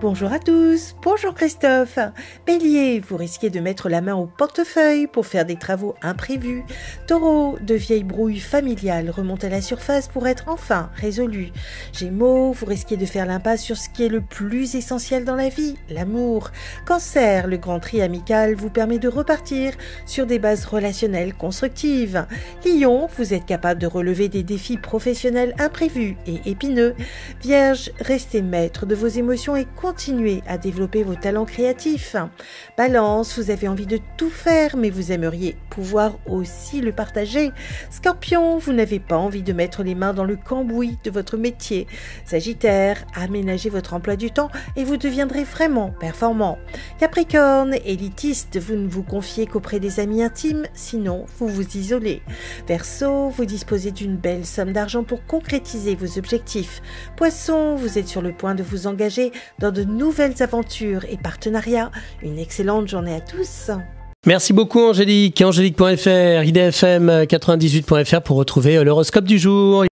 Bonjour à tous, bonjour Christophe. Bélier, vous risquez de mettre la main au portefeuille pour faire des travaux imprévus. Taureau, de vieilles brouilles familiales remontent à la surface pour être enfin résolues. Gémeaux, vous risquez de faire l'impasse sur ce qui est le plus essentiel dans la vie, l'amour. Cancer, le grand tri amical vous permet de repartir sur des bases relationnelles constructives. Lion, vous êtes capable de relever des défis professionnels imprévus et épineux. Vierge, restez maître de vos émotions et continuez à développer vos talents créatifs. Balance, vous avez envie de tout faire, mais vous aimeriez pouvoir aussi le partager. Scorpion, vous n'avez pas envie de mettre les mains dans le cambouis de votre métier. Sagittaire, aménagez votre emploi du temps et vous deviendrez vraiment performant. Capricorne, élitiste, vous ne vous confiez qu'auprès des amis intimes, sinon vous vous isolez. Verseau, vous disposez d'une belle somme d'argent pour concrétiser vos objectifs. Poisson, vous êtes sur le point de vous engager dans de nouvelles aventures et partenariats. Une excellente journée à tous. Merci beaucoup Angélique. Angélique.fr, idfm98.fr pour retrouver l'horoscope du jour.